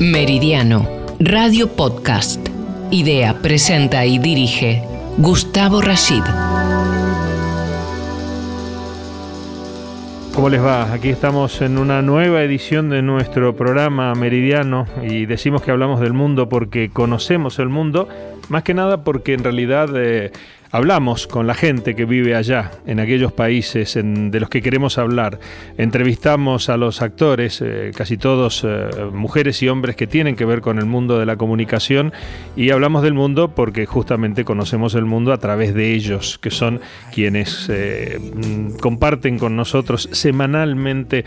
Meridiano, Radio Podcast. Idea, presenta y dirige Gustavo Rashid. ¿Cómo les va? Aquí estamos en una nueva edición de nuestro programa Meridiano y decimos que hablamos del mundo porque conocemos el mundo, más que nada porque en realidad eh, Hablamos con la gente que vive allá, en aquellos países de los que queremos hablar. Entrevistamos a los actores, eh, casi todos eh, mujeres y hombres que tienen que ver con el mundo de la comunicación, y hablamos del mundo porque justamente conocemos el mundo a través de ellos, que son quienes eh, mm, comparten con nosotros semanalmente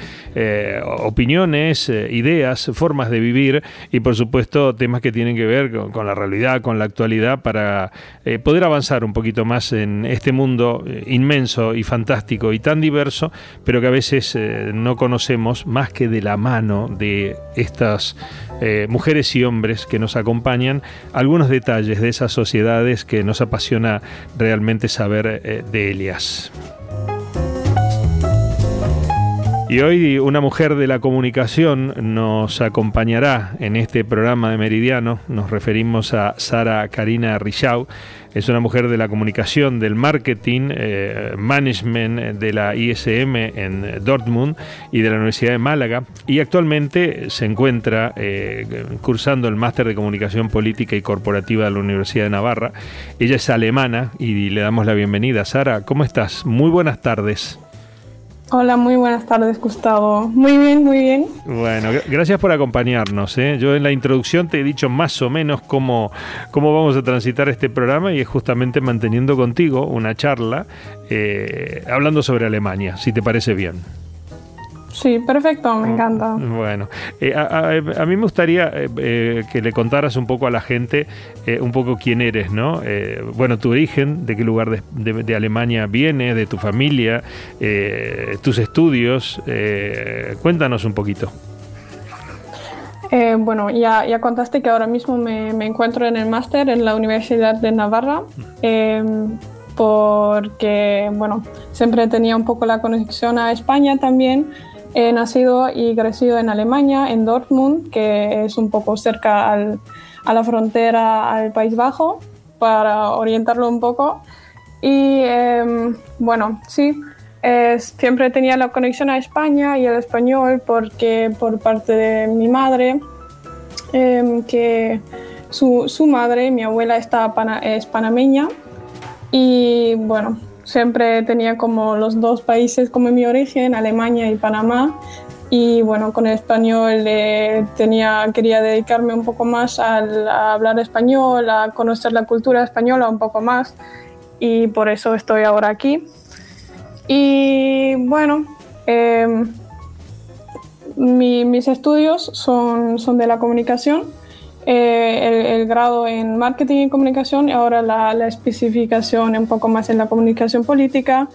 opiniones, ideas, formas de vivir y por supuesto temas que tienen que ver con, con la realidad, con la actualidad, para poder avanzar un poquito más en este mundo eh, inmenso y fantástico y tan diverso, pero que a veces eh, no conocemos más que de la mano de estas eh, mujeres y hombres que nos acompañan, algunos detalles de esas sociedades que nos apasiona realmente saber de ellas. Y hoy una mujer de la comunicación nos acompañará en este programa de Meridiano. Nos referimos a Sara Karina Richau. Es una mujer de la comunicación, del marketing, eh, management de la ISM en Dortmund y de la Universidad de Málaga. Y actualmente se encuentra eh, cursando el máster de comunicación política y corporativa de la Universidad de Navarra. Ella es alemana y le damos la bienvenida. Sara, ¿cómo estás? Muy buenas tardes. Hola, muy buenas tardes, Gustavo. Muy bien, muy bien. Bueno, gracias por acompañarnos. ¿eh? Yo en la introducción te he dicho más o menos cómo, cómo vamos a transitar este programa y es justamente manteniendo contigo una charla eh, hablando sobre Alemania, si te parece bien. Sí, perfecto, me encanta. Bueno, eh, a, mí me gustaría eh, eh, que le contaras un poco a la gente, un poco quién eres, ¿no? bueno, tu origen, de qué lugar de, Alemania viene, de tu familia, tus estudios. cuéntanos un poquito. bueno, ya, ya contaste que ahora mismo me, me encuentro en el máster en la Universidad de Navarra porque, bueno, siempre tenía un poco la conexión a España también He nacido y crecido en Alemania, en Dortmund, que es un poco cerca a la frontera al País Bajo, para orientarlo un poco. Y em, bueno, sí, siempre tenía la conexión a España y el español porque por parte de mi madre, em, que su, su, madre, mi abuela, está es panameña. Y bueno, siempre tenía como los dos países como mi origen, Alemania y Panamá. Y bueno, con el español eh, tenía, quería dedicarme un poco más a hablar español, a conocer la cultura española un poco más. Y por eso estoy ahora aquí. Y bueno, em, mis estudios son, son de la comunicación eh, el, grado en marketing y comunicación y ahora la, especificación un poco más en la comunicación política,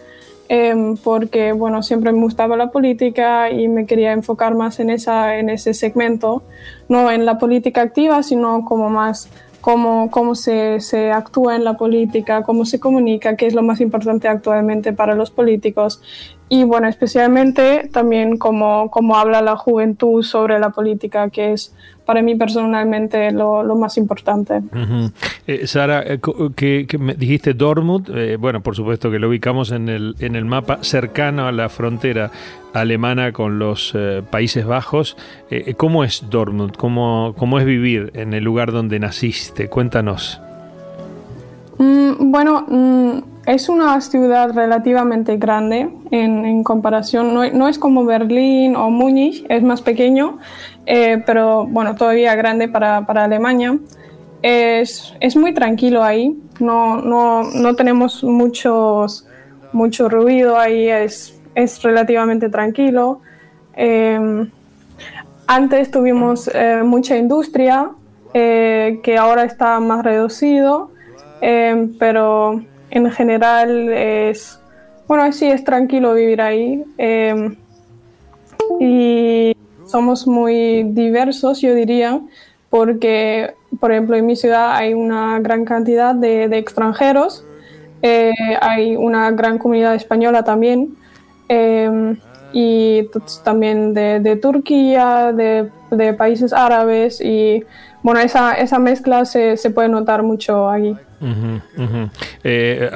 em, porque bueno, siempre me gustaba la política y me quería enfocar más en, esa, en ese segmento, no en la política activa, sino como más cómo, cómo se, se, actúa en la política, cómo se comunica, qué es lo más importante actualmente para los políticos. Y bueno, especialmente también cómo, cómo habla la juventud sobre la política, que es para mí personalmente lo, lo más importante. Eh, Sara, eh, que, me dijiste Dortmund, eh, bueno, por supuesto que lo ubicamos en el, en el mapa cercano a la frontera alemana con los Países Bajos. ¿Cómo es Dortmund? ¿Cómo, ¿Cómo es vivir en el lugar donde naciste? Cuéntanos. Mm, bueno, mm, es una ciudad relativamente grande en, comparación, no, es como Berlín o Múnich, es más pequeño, eh, pero bueno, todavía grande para, Alemania. Es, es, muy tranquilo ahí, no, no, no tenemos muchos, mucho ruido ahí, es, es relativamente tranquilo. Em, antes tuvimos eh, mucha industria, eh, que ahora está más reducido, em, pero en general es, bueno, sí es tranquilo vivir ahí. Em, y somos muy diversos, yo diría, porque, por ejemplo, en mi ciudad hay una gran cantidad de, extranjeros, eh, hay una gran comunidad española también, em, y también de, Turquía, de de países árabes y bueno, esa, esa mezcla se, se puede notar mucho aquí. Eh,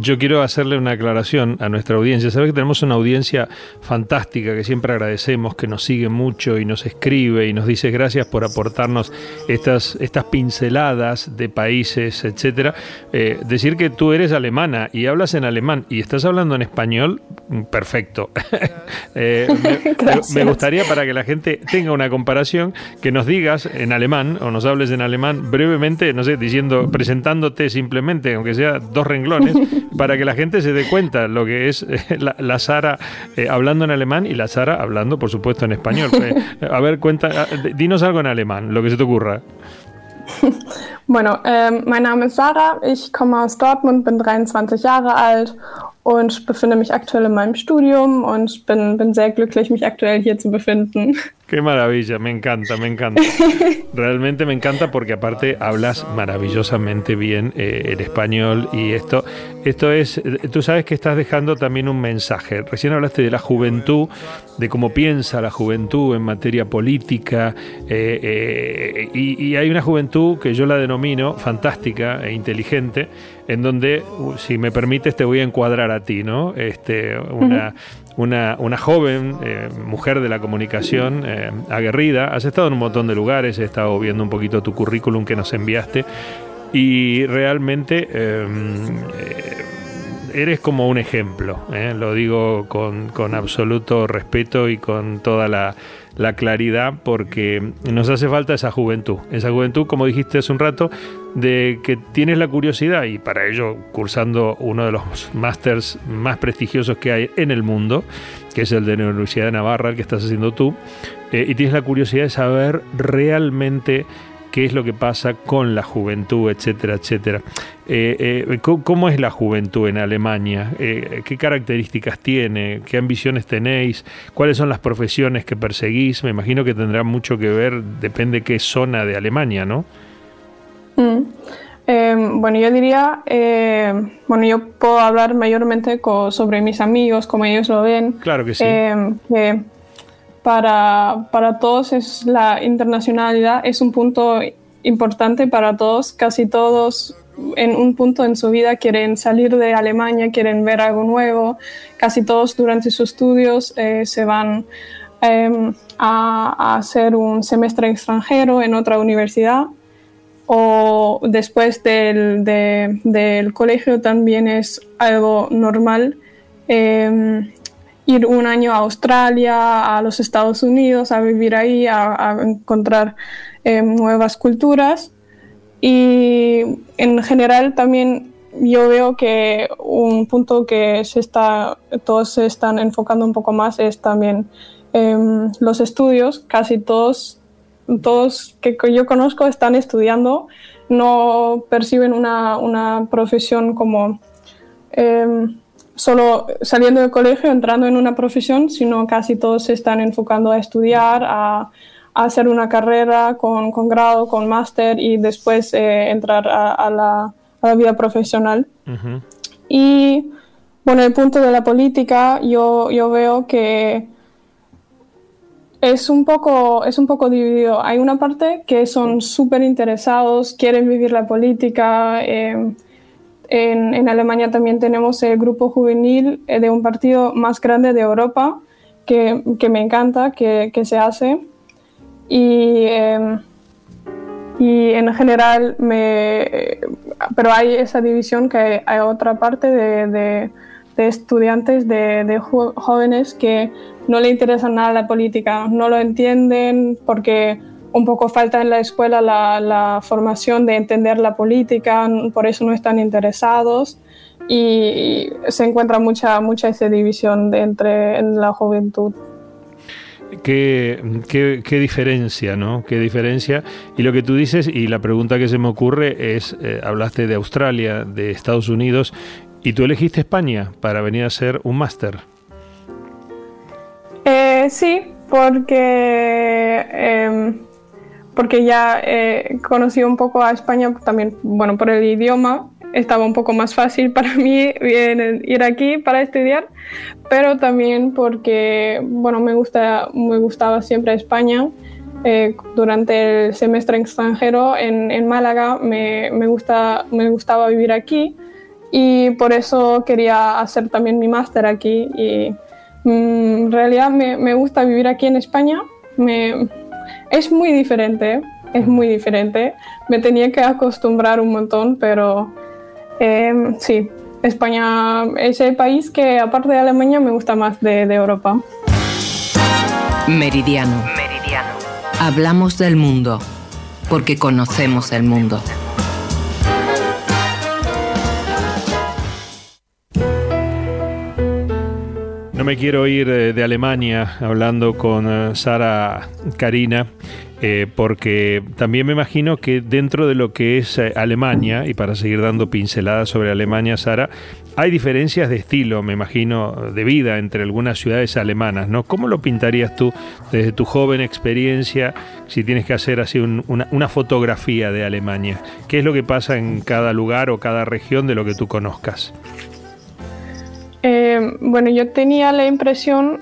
yo quiero hacerle una aclaración a nuestra audiencia. Sabes que tenemos una audiencia fantástica que siempre agradecemos, que nos sigue mucho y nos escribe y nos dice gracias por aportarnos estas, estas pinceladas de países, etcétera. Eh, decir que tú eres alemana y hablas en alemán y estás hablando en español, perfecto. Eh, me, gustaría para que la gente tenga una comparación que nos digas en alemán o nos hables en alemán brevemente, no sé, diciendo, presentándote simplemente, aunque sea dos renglones, para que la gente se dé cuenta lo que es eh, la, Sara eh, hablando en alemán y la Sara hablando, por supuesto, en español. Eh, a ver, cuenta, dinos algo en alemán, lo que se te ocurra. Bueno, ähm, mein Name ist Sarah, ich komme aus Dortmund, bin 23 Jahre alt und befinde mich aktuell in meinem Studium und bin, bin sehr glücklich, mich aktuell hier zu befinden. Qué maravilla, me encanta, me encanta. Realmente me encanta porque aparte hablas maravillosamente bien eh, el español y esto, esto es, eh, tú sabes que estás dejando también un mensaje. Recién hablaste de la juventud, de cómo piensa la juventud en materia política eh, y, y hay una juventud que yo la denomino fantástica e inteligente en donde, si me permites, te voy a encuadrar a ti, ¿no? Este, una, una, joven eh, mujer de la comunicación eh, aguerrida. Has estado en un montón de lugares, he estado viendo un poquito tu currículum que nos enviaste y realmente em, eh, eres como un ejemplo, lo digo con, con absoluto respeto y con toda la la claridad porque nos hace falta esa juventud. Esa juventud, como dijiste hace un rato, de que tienes la curiosidad y para ello cursando uno de los másters más prestigiosos que hay en el mundo, que es el de la Universidad de Navarra, el que estás haciendo tú, eh, y tienes la curiosidad de saber realmente qué es lo que pasa con la juventud, etcétera, etcétera. Eh, eh, ¿Cómo es la juventud en Alemania? Eh, ¿Qué características tiene? ¿Qué ambiciones tenéis? ¿Cuáles son las profesiones que perseguís? Me imagino que tendrá mucho que ver, depende qué zona de Alemania, ¿no? Mm. bueno, yo diría, bueno, yo puedo hablar mayormente sobre mis amigos, como ellos lo ven. Claro que sí para, para todos es la internacionalidad es un punto importante para todos. Casi todos en un punto en su vida quieren salir de Alemania, quieren ver algo nuevo. Casi todos durante sus estudios eh, se van em, a, hacer un semestre extranjero en otra universidad o después del, del colegio también es algo normal. Em, ir un año a Australia, a los Estados Unidos, a vivir ahí, a, encontrar eh, nuevas culturas. Y en general también yo veo que un punto que se está, todos se están enfocando un poco más es también em, los estudios. Casi todos, todos que yo conozco están estudiando, no perciben una, una profesión como... Em, solo saliendo del colegio, entrando en una profesión, sino casi todos se están enfocando a estudiar, a, hacer una carrera con, con, grado, con máster y después eh, entrar a, la, vida profesional. Y bueno, el punto de la política, yo, yo veo que es un, poco, es un poco dividido. Hay una parte que son súper interesados, quieren vivir la política. Eh, en, Alemania también tenemos el grupo juvenil eh, de un partido más grande de Europa que, me encanta, que, se hace. Y, em, y en general, me, pero hay esa división que hay, otra parte de, estudiantes, de, jóvenes que no le interesa nada la política, no lo entienden porque un poco falta en la escuela la, formación de entender la política, por eso no están interesados y se encuentra mucha, mucha esa división entre en la juventud. Qué, qué, diferencia, ¿no? Qué diferencia. Y lo que tú dices, y la pregunta que se me ocurre es, eh, hablaste de Australia, de Estados Unidos, y tú elegiste España para venir a hacer un máster. Eh, sí, porque em, porque ya eh, conocí un poco a España también, bueno, por el idioma, estaba un poco más fácil para mí ir aquí para estudiar, pero también porque, bueno, me, gusta, me gustaba siempre España eh, durante el semestre extranjero en, Málaga me, gusta, me gustaba vivir aquí y por eso quería hacer también mi máster aquí y mm, en realidad me, gusta vivir aquí en España. Me, es muy diferente, es muy diferente. Me tenía que acostumbrar un montón, pero em, sí, España es el país que aparte de Alemania me gusta más de, de Europa. Meridiano. Hablamos del mundo porque conocemos el mundo. No me quiero ir eh, de Alemania hablando con eh, Sara Karina, eh, porque también me imagino que dentro de lo que es Alemania, y para seguir dando pinceladas sobre Alemania, Sara, hay diferencias de estilo, me imagino, de vida entre algunas ciudades alemanas, ¿no? ¿Cómo lo pintarías tú desde tu joven experiencia, si tienes que hacer así una, fotografía de Alemania? ¿Qué es lo que pasa en cada lugar o cada región de lo que tú conozcas? Eh, bueno, yo tenía la impresión,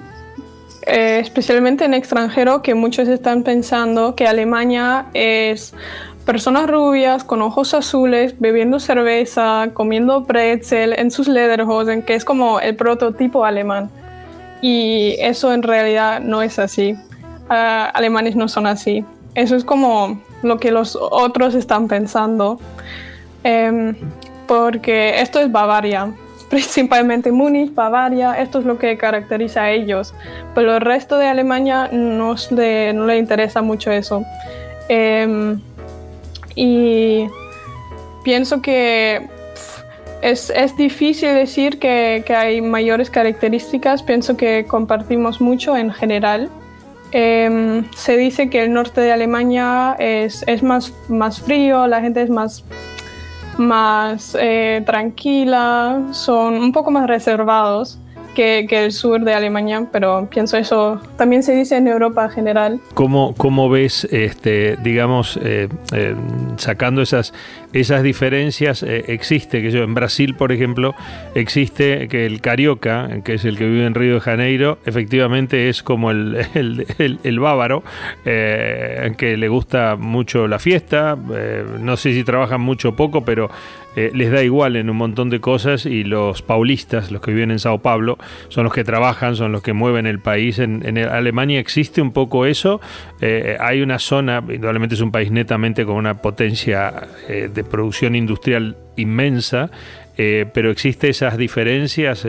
eh, especialmente en extranjero, que muchos están pensando que Alemania es personas rubias con ojos azules bebiendo cerveza, comiendo pretzel en sus lederhosen, que es como el prototipo alemán. Y eso en realidad no es así. Ah, alemanes no son así. Eso es como lo que los otros están pensando. Em, porque esto es Bavaria, principalmente Múnich, Bavaria, esto es lo que caracteriza a ellos. Pero el resto de Alemania no, no le interesa mucho eso. Em, y pienso que es, es difícil decir que, que, hay mayores características, pienso que compartimos mucho en general. Em, se dice que el norte de Alemania es, es más, más frío, la gente es más, más eh, tranquila, son un poco más reservados que, el sur de Alemania, pero pienso eso también se dice en Europa en general. ¿Cómo, cómo ves, este, digamos, eh, eh, sacando esas, esas diferencias, eh, existe, que yo en Brasil, por ejemplo, existe que el carioca, que es el que vive en Río de Janeiro, efectivamente es como el, el, bávaro, que le gusta mucho la fiesta, no sé si trabajan mucho o poco, pero eh, les da igual en un montón de cosas y los paulistas, los que viven en Sao Paulo, son los que trabajan, son los que mueven el país. En, Alemania existe un poco eso. Eh, hay una zona, indudablemente es un país netamente con una potencia eh, de producción industrial inmensa, pero existe esas diferencias,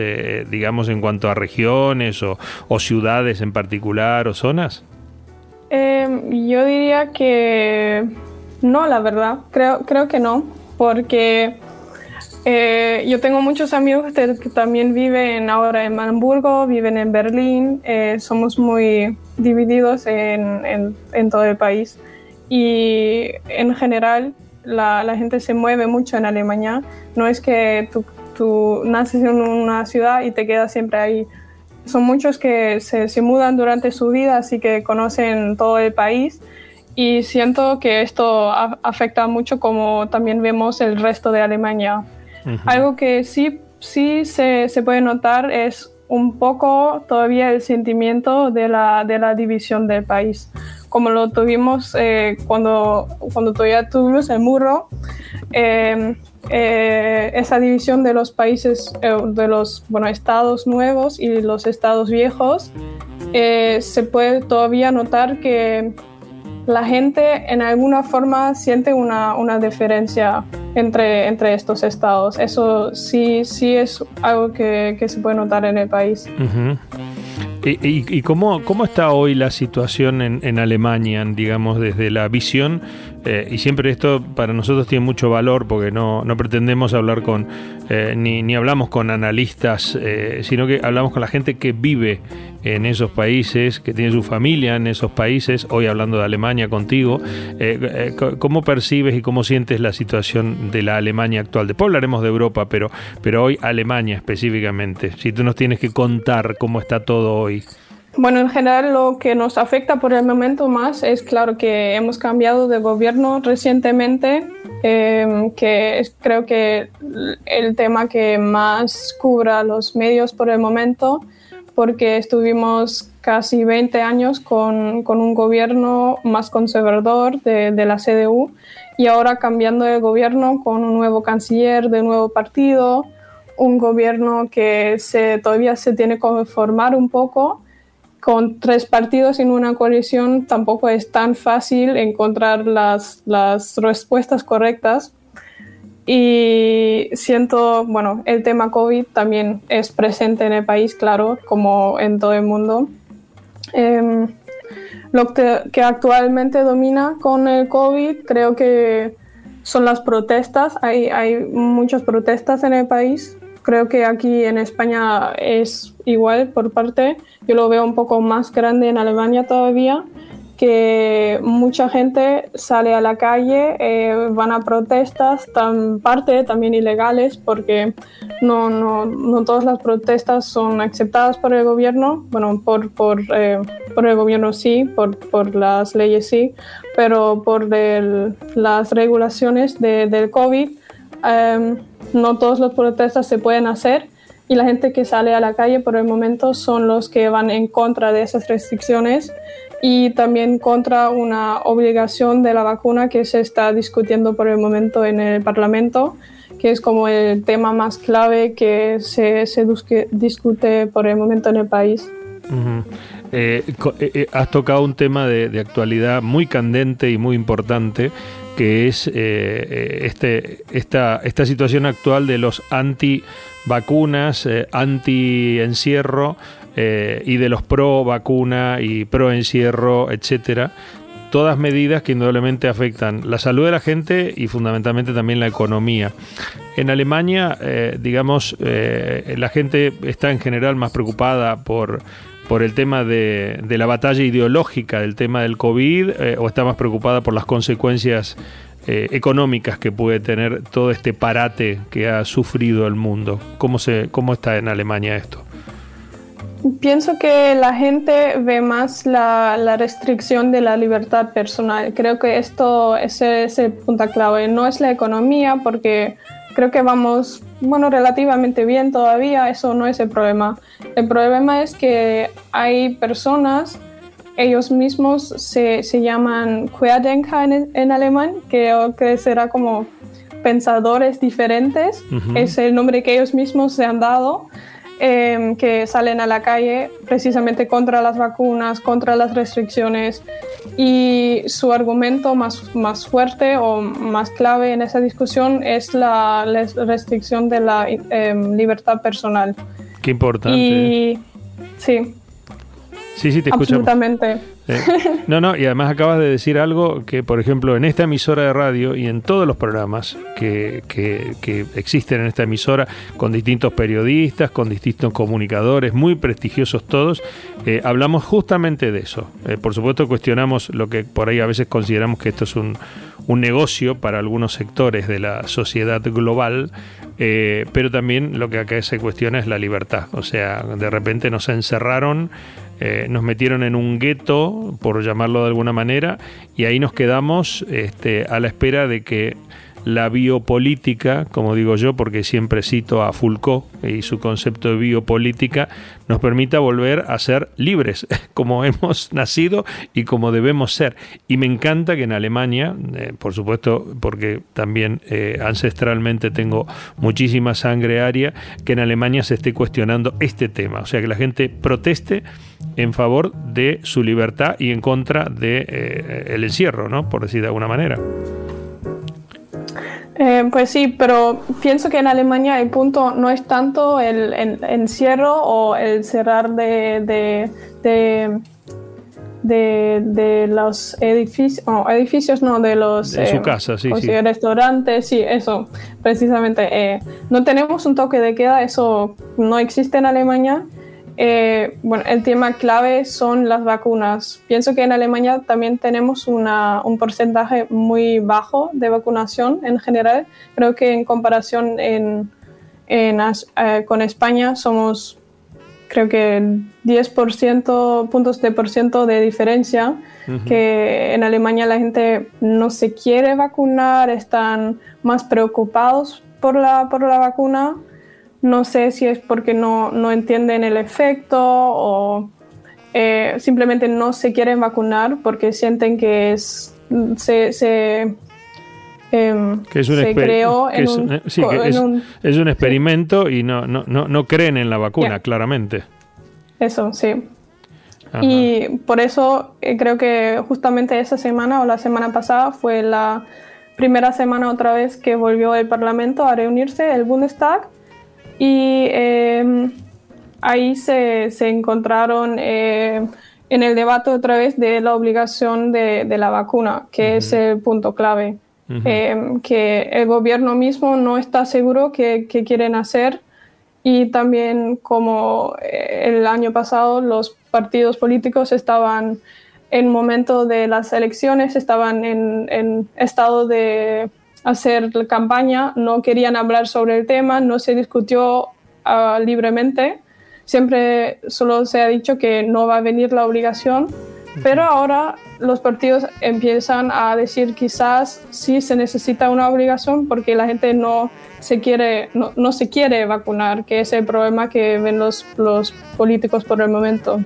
digamos, en cuanto a regiones o, ciudades en particular o zonas? yo diría que no, la verdad, creo, creo que no porque eh, yo tengo muchos amigos que también viven ahora en Hamburgo, viven en Berlín, eh, somos muy divididos en, todo el país. Y en general la, gente se mueve mucho en Alemania, no es que tú, naces en una ciudad y te quedas siempre ahí. Son muchos que se, se mudan durante su vida, así que conocen todo el país y siento que esto afecta mucho como también vemos el resto de Alemania. Algo que sí, sí se, se, puede notar es un poco todavía el sentimiento de la, de la división del país, como lo tuvimos eh, cuando, cuando todavía tuvimos el muro. Em, eh, esa división de los países, eh, de los bueno, estados nuevos y los estados viejos, se puede todavía notar que la gente en alguna forma siente una, una diferencia entre, entre estos estados. Eso sí, sí es algo que, que se puede notar en el país. ¿Y, y, cómo, cómo, está hoy la situación en, en Alemania, digamos, desde la visión eh, y siempre esto para nosotros tiene mucho valor porque no, pretendemos hablar con, eh, ni, hablamos con analistas, eh, sino que hablamos con la gente que vive en esos países, que tiene su familia en esos países, hoy hablando de Alemania contigo, ¿cómo percibes y cómo sientes la situación de la Alemania actual? Después hablaremos de Europa, pero, pero hoy Alemania específicamente, si tú nos tienes que contar cómo está todo hoy. Bueno, en general lo que nos afecta por el momento más es claro que hemos cambiado de gobierno recientemente, em, que es, creo que el tema que más cubra los medios por el momento, porque estuvimos casi 20 años con, con un gobierno más conservador de, de, la CDU y ahora cambiando de gobierno con un nuevo canciller de nuevo partido, un gobierno que se, todavía se tiene que formar un poco. Con tres partidos en una coalición tampoco es tan fácil encontrar las, las respuestas correctas y siento, bueno, el tema COVID también es presente en el país, claro, como en todo el mundo. Eh, lo que, que, actualmente domina con el COVID creo que son las protestas. Hay, hay muchas protestas en el país. Creo que aquí en España es igual por parte. Yo lo veo un poco más grande en Alemania todavía que mucha gente sale a la calle, eh, van a protestas, tan parte también ilegales, porque no, no, no, todas las protestas son aceptadas por el gobierno, bueno, por, por, eh, por el gobierno sí, por, por, las leyes sí, pero por el, las regulaciones de, del COVID, eh, no todas las protestas se pueden hacer y la gente que sale a la calle por el momento son los que van en contra de esas restricciones y también contra una obligación de la vacuna que se está discutiendo por el momento en el Parlamento, que es como el tema más clave que se, se discute por el momento en el país. Uh -huh. eh, eh, has tocado un tema de, de, actualidad muy candente y muy importante, que es eh, este, esta, esta situación actual de los anti-vacunas, eh, anti-encierro, eh, y de los pro vacuna y pro encierro, etcétera. Todas medidas que indudablemente afectan la salud de la gente y fundamentalmente también la economía. En Alemania, eh, digamos, eh, la gente está en general más preocupada por, por el tema de, la batalla ideológica del tema del COVID eh, o está más preocupada por las consecuencias eh, económicas que puede tener todo este parate que ha sufrido el mundo. ¿Cómo, se, cómo está en Alemania esto? Pienso que la gente ve más la, restricción de la libertad personal. Creo que esto es el punto clave. No es la economía, porque creo que vamos, bueno, relativamente bien todavía. Eso no es el problema. El problema es que hay personas, ellos mismos se, se llaman Querdenker en, en alemán, que será como pensadores diferentes. Uh -huh. Es el nombre que ellos mismos se han dado eh, que salen a la calle precisamente contra las vacunas, contra las restricciones y su argumento más, más fuerte o más clave en esa discusión es la, la restricción de la eh, libertad personal. Qué importante. Y sí. Sí, sí, te escuchamos. Absolutamente. Eh, no, no, y además acabas de decir algo que, por ejemplo, en esta emisora de radio y en todos los programas que, que, que, existen en esta emisora, con distintos periodistas, con distintos comunicadores, muy prestigiosos todos, eh, hablamos justamente de eso. Eh, por supuesto, cuestionamos lo que por ahí a veces consideramos que esto es un, un negocio para algunos sectores de la sociedad global, eh, pero también lo que acá se cuestiona es la libertad. O sea, de repente nos encerraron eh, nos metieron en un gueto, por llamarlo de alguna manera, y ahí nos quedamos este, a la espera de que la biopolítica, como digo yo, porque siempre cito a Foucault y su concepto de biopolítica, nos permita volver a ser libres, como hemos nacido y como debemos ser. Y me encanta que en Alemania, eh, por supuesto, porque también eh, ancestralmente tengo muchísima sangre aria, que en Alemania se esté cuestionando este tema, o sea, que la gente proteste en favor de su libertad y en contra del de, eh, el encierro, ¿no? por decir de alguna manera. Eh, pues sí, pero pienso que en Alemania el punto no es tanto el, el encierro o el cerrar de, de, de, de, de los edificios, no, edificios no, de los de eh, su casa, sí, sí. sí. restaurantes, sí, eso, precisamente. Eh, no tenemos un toque de queda, eso no existe en Alemania. Eh, bueno, el tema clave son las vacunas. Pienso que en Alemania también tenemos una, un porcentaje muy bajo de vacunación en general. Creo que en comparación en, en, eh, con España somos, creo que 10% puntos de por ciento de diferencia. Uh -huh. Que en Alemania la gente no se quiere vacunar, están más preocupados por la, por la vacuna. No sé si es porque no, no entienden el efecto o eh, simplemente no se quieren vacunar porque sienten que es, se, se em, que es un, creó en, un, es, un, experimento y no, no, no, creen en la vacuna, claramente. Eso, sí. Y por eso eh, creo que justamente esa semana o la semana pasada fue la primera semana otra vez que volvió el Parlamento a reunirse, el Bundestag, y em, ahí se, se encontraron eh, en el debate otra vez de la obligación de, de la vacuna, que es el punto clave. Em, que el gobierno mismo no está seguro qué quieren hacer y también como eh, el año pasado los partidos políticos estaban en momento de las elecciones, estaban en, en estado de hacer campaña, no querían hablar sobre el tema, no se discutió uh, libremente, siempre solo se ha dicho que no va a venir la obligación, pero ahora los partidos empiezan a decir quizás sí se necesita una obligación porque la gente no se quiere, no, no, se quiere vacunar, que es el problema que ven los, los políticos por el momento.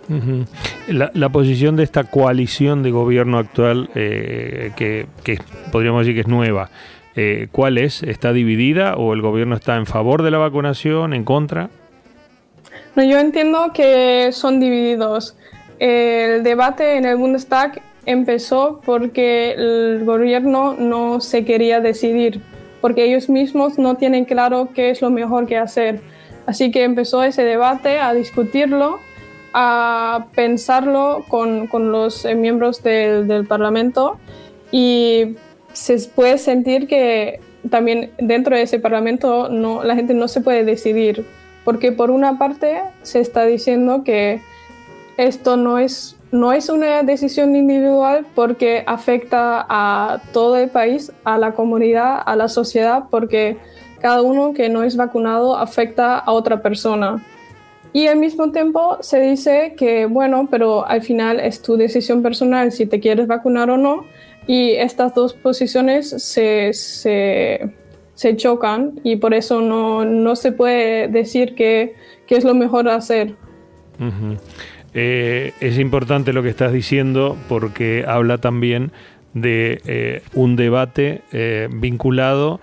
la, la, posición de esta coalición de gobierno actual, eh, que, que, podríamos decir que es nueva, eh, ¿cuál es? ¿Está dividida o el gobierno está en favor de la vacunación, en contra? No, yo entiendo que son divididos. El debate en el Bundestag empezó porque el gobierno no se quería decidir porque ellos mismos no tienen claro qué es lo mejor que hacer. Así que empezó ese debate a discutirlo, a pensarlo con, con los eh, miembros del, del, Parlamento y se puede sentir que también dentro de ese Parlamento no, la gente no se puede decidir, porque por una parte se está diciendo que esto no es no es una decisión individual porque afecta a todo el país, a la comunidad, a la sociedad, porque cada uno que no es vacunado afecta a otra persona. Y al mismo tiempo se dice que, bueno, pero al final es tu decisión personal si te quieres vacunar o no. Y estas dos posiciones se, se, chocan y por eso no, no, se puede decir que, que, es lo mejor hacer. Eh, es importante lo que estás diciendo porque habla también de eh, un debate eh, vinculado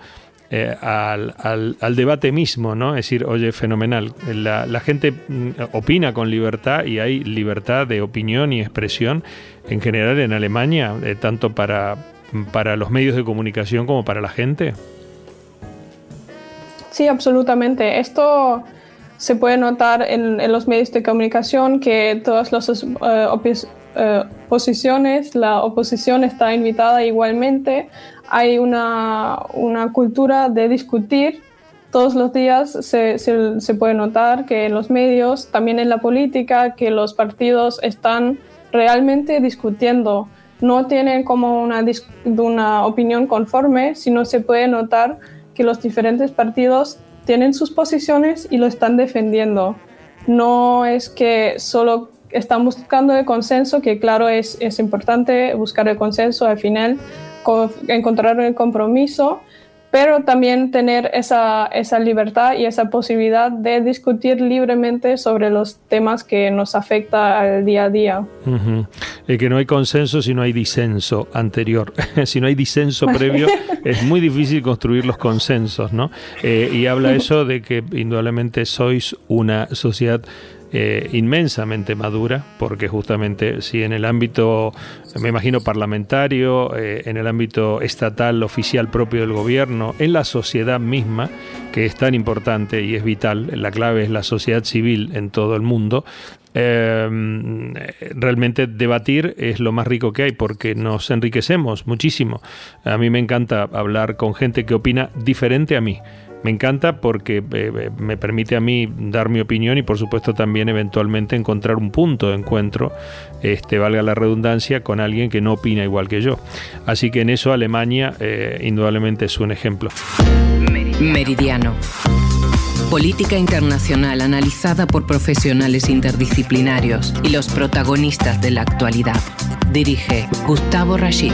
al, al, debate mismo, ¿no? Es decir, oye, fenomenal. La, la, gente mm, opina con libertad y hay libertad de opinión y expresión en general en Alemania, tanto para, para los medios de comunicación como para la gente. Sí, absolutamente. Esto se puede notar en, los medios de comunicación que todas las eh, eh, oposiciones, la oposición está invitada igualmente. Hay una, una cultura de discutir. Todos los días se, se, puede notar que en los medios, también en la política, que los partidos están realmente discutiendo. No tienen como una, una opinión conforme, sino se puede notar que los diferentes partidos tienen sus posiciones y lo están defendiendo. No es que solo están buscando el consenso, que claro es, es importante buscar el consenso al final, encontrar el compromiso, pero también tener esa, esa, libertad y esa posibilidad de discutir libremente sobre los temas que nos afecta al día a día. Es que no hay consenso si no hay disenso anterior. si no hay disenso previo, es muy difícil construir los consensos, ¿no? Eh, y habla eso de que indudablemente sois una sociedad eh, inmensamente madura, porque justamente si en el ámbito, me imagino, parlamentario, eh, en el ámbito estatal, oficial propio del gobierno, en la sociedad misma, que es tan importante y es vital, la clave es la sociedad civil en todo el mundo, em, realmente debatir es lo más rico que hay porque nos enriquecemos muchísimo. A mí me encanta hablar con gente que opina diferente a mí. Me encanta porque eh, eh, me permite a mí dar mi opinión y por supuesto también eventualmente encontrar un punto de encuentro, este, valga la redundancia, con alguien que no opina igual que yo. Así que en eso Alemania eh, indudablemente es un ejemplo. Meridiano. Política internacional analizada por profesionales interdisciplinarios y los protagonistas de la actualidad. Dirige Gustavo Rashid.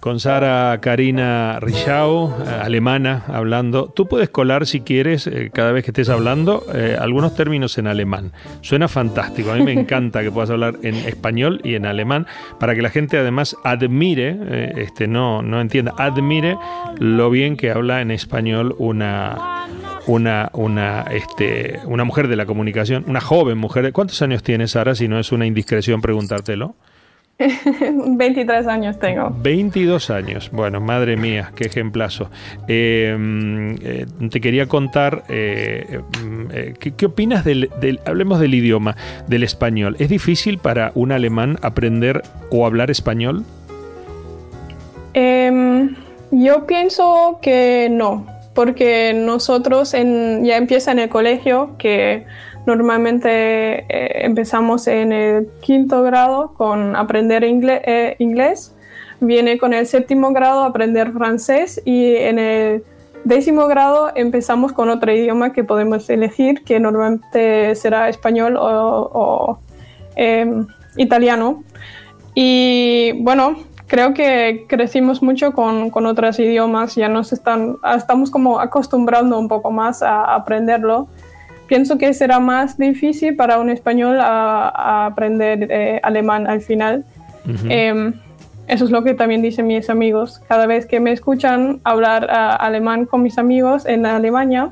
Con Sara Karina Richau, eh, alemana, hablando. Tú puedes colar, si quieres, eh, cada vez que estés hablando, eh, algunos términos en alemán. Suena fantástico. A mí me encanta que puedas hablar en español y en alemán para que la gente además admire, este, no, no entienda, admire lo bien que habla en español una, una, una, este, una mujer de la comunicación, una joven mujer. ¿Cuántos años tienes, Sara, si no es una indiscreción preguntártelo? 23 años tengo. 22 años. Bueno, madre mía, qué ejemplazo. Eh, eh, te quería contar, eh, ¿qué, opinas del, hablemos del idioma, del español? ¿Es difícil para un alemán aprender o hablar español? Em, yo pienso que no, porque nosotros en, ya empieza en el colegio que Normalmente eh, empezamos en el quinto grado con aprender eh, inglés, viene con el séptimo grado aprender francés y en el décimo grado empezamos con otro idioma que podemos elegir, que normalmente será español o, em, italiano. Y bueno, creo que crecimos mucho con, con, otros idiomas, ya nos están, estamos como acostumbrando un poco más a aprenderlo pienso que será más difícil para un español a, aprender eh, alemán al final. Em, eso es lo que también dicen mis amigos. Cada vez que me escuchan hablar ah, alemán con mis amigos en Alemania,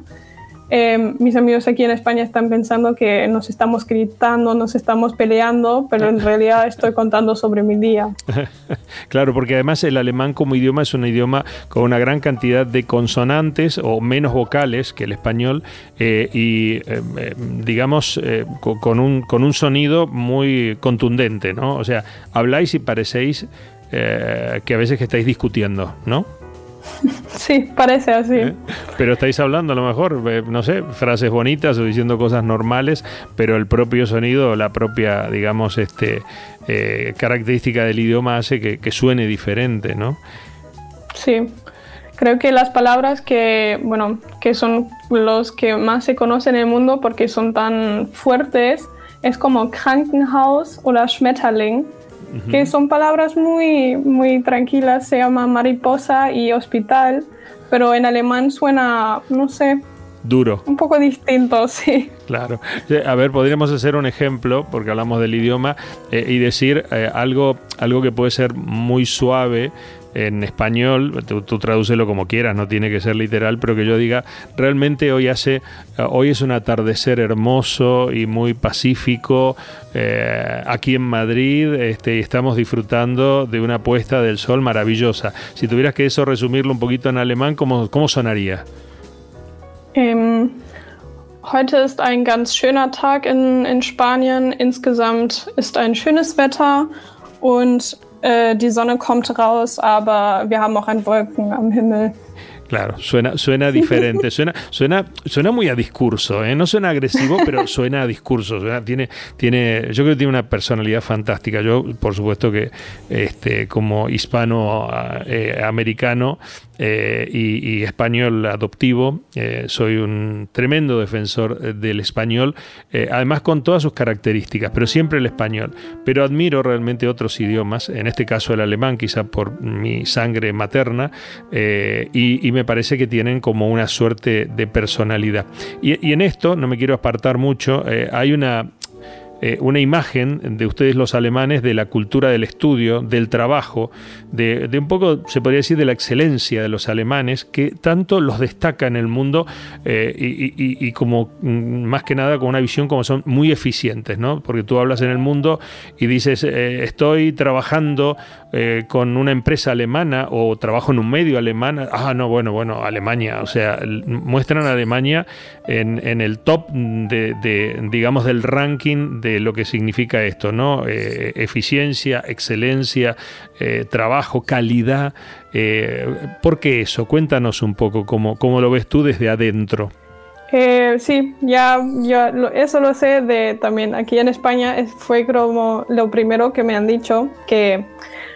Em, mis amigos aquí en España están pensando que nos estamos gritando, nos estamos peleando, pero en realidad estoy contando sobre mi día. claro, porque además el alemán como idioma es un idioma con una gran cantidad de consonantes o menos vocales que el español eh, y em, em, digamos eh, con, un, con un sonido muy contundente, ¿no? O sea, habláis y parecéis eh, que a veces estáis discutiendo, ¿no? Sí, parece así. ¿Eh? Pero estáis hablando a lo mejor, eh, no sé, frases bonitas o diciendo cosas normales, pero el propio sonido, la propia, digamos, este eh, característica del idioma hace que, suene diferente, ¿no? Sí. Creo que las palabras que, bueno, que son los que más se conocen en el mundo porque son tan fuertes, es como Krankenhaus o Schmetterling que son palabras muy, muy tranquilas, se llama mariposa y hospital, pero en alemán suena, no sé, duro. Un poco distinto, sí. Claro. A ver, podríamos hacer un ejemplo, porque hablamos del idioma, eh, y decir eh, algo, algo que puede ser muy suave en español, tú, tú tradúcelo como quieras, no tiene que ser literal, pero que yo diga, realmente hoy hace, hoy es un atardecer hermoso y muy pacífico eh, aquí en Madrid, este, y estamos disfrutando de una puesta del sol maravillosa. Si tuvieras que eso resumirlo un poquito en alemán, ¿cómo, cómo sonaría? Um, heute ist ein ganz schöner Tag in, in Spanien. Insgesamt ist ein schönes Wetter und äh, die Sonne kommt raus, aber wir haben auch ein Wolken am Himmel. Claro, suena, suena diferente, suena, suena, suena muy a discurso, ¿eh? no suena agresivo, pero suena a discurso. tiene, tiene, yo creo que tiene una personalidad fantástica. Yo, por supuesto que este, como hispano eh, americano eh, y, español adoptivo, eh, soy un tremendo defensor del español, además con todas sus características, pero siempre el español. Pero admiro realmente otros idiomas, en este caso el alemán, quizá por mi sangre materna, y, me parece que tienen como una suerte de personalidad. Y, en esto, no me quiero apartar mucho, eh, hay una eh, una imagen de ustedes los alemanes de la cultura del estudio, del trabajo, de, un poco, se podría decir, de la excelencia de los alemanes, que tanto los destaca en el mundo eh, y, como mm, más que nada con una visión como son muy eficientes, ¿no? Porque tú hablas en el mundo y dices, eh, estoy trabajando con una empresa alemana o trabajo en un medio alemán, ah, no, bueno, bueno, Alemania, o sea, muestran a Alemania en, el top de, de, digamos, del ranking de lo que significa esto, ¿no? Eh, eficiencia, excelencia, eh, trabajo, calidad. Eh, ¿Por qué eso? Cuéntanos un poco cómo, cómo lo ves tú desde adentro. sí, ya yo eso lo sé de también aquí en España fue como lo primero que me han dicho que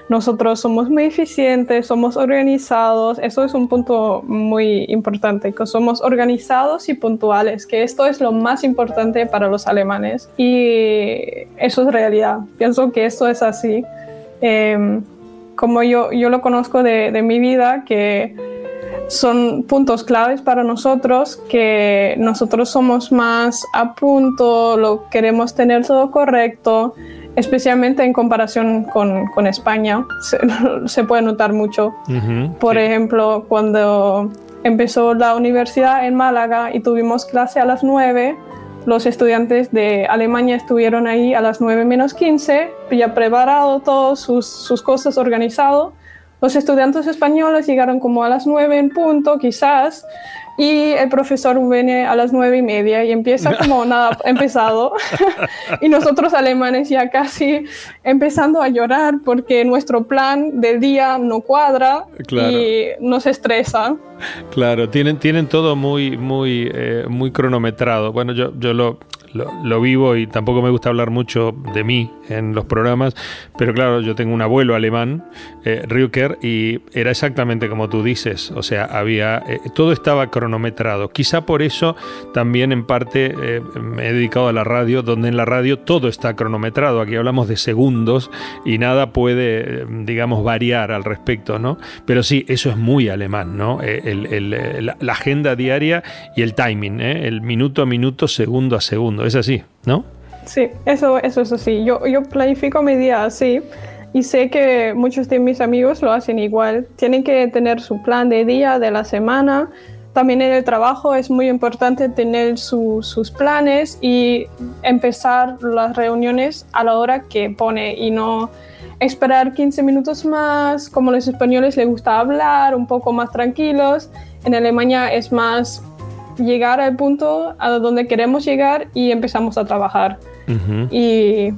nosotros somos muy eficientes, somos organizados, eso es un punto muy importante, que somos organizados y puntuales, que esto es lo más importante para los alemanes y eso es realidad. Pienso que esto es así. Em, como yo, yo lo conozco de, de mi vida, que son puntos claves para nosotros, que nosotros somos más a punto, lo queremos tener todo correcto, especialmente en comparación con, con España, se, se, puede notar mucho. Por sí. ejemplo, cuando empezó la universidad en Málaga y tuvimos clase a las 9, los estudiantes de Alemania estuvieron ahí a las 9 menos 15, ya preparado todas sus, sus cosas organizado. Los estudiantes españoles llegaron como a las 9 en punto, quizás, y el profesor viene a las nueve y media y empieza como nada empezado. y nosotros alemanes ya casi empezando a llorar porque nuestro plan del día no cuadra claro. y nos estresa. Claro, tienen, tienen todo muy, muy, eh, muy cronometrado. Bueno, yo, yo lo, lo, lo, vivo y tampoco me gusta hablar mucho de mí en los programas, pero claro, yo tengo un abuelo alemán, eh, Rücker, y era exactamente como tú dices, o sea, había, eh, todo estaba cronometrado. Quizá por eso también en parte eh, me he dedicado a la radio, donde en la radio todo está cronometrado, aquí hablamos de segundos y nada puede, digamos, variar al respecto, ¿no? Pero sí, eso es muy alemán, ¿no? El, el, la, la, agenda diaria y el timing, el minuto a minuto, segundo a segundo, es así, ¿no? Sí, eso, eso es así. Yo, yo planifico mi día así y sé que muchos de mis amigos lo hacen igual. Tienen que tener su plan de día, de la semana. También en el trabajo es muy importante tener su, sus planes y empezar las reuniones a la hora que pone y no esperar 15 minutos más, como los españoles les gusta hablar, un poco más tranquilos. En Alemania es más llegar al punto a donde queremos llegar y empezamos a trabajar. Uh -huh. Y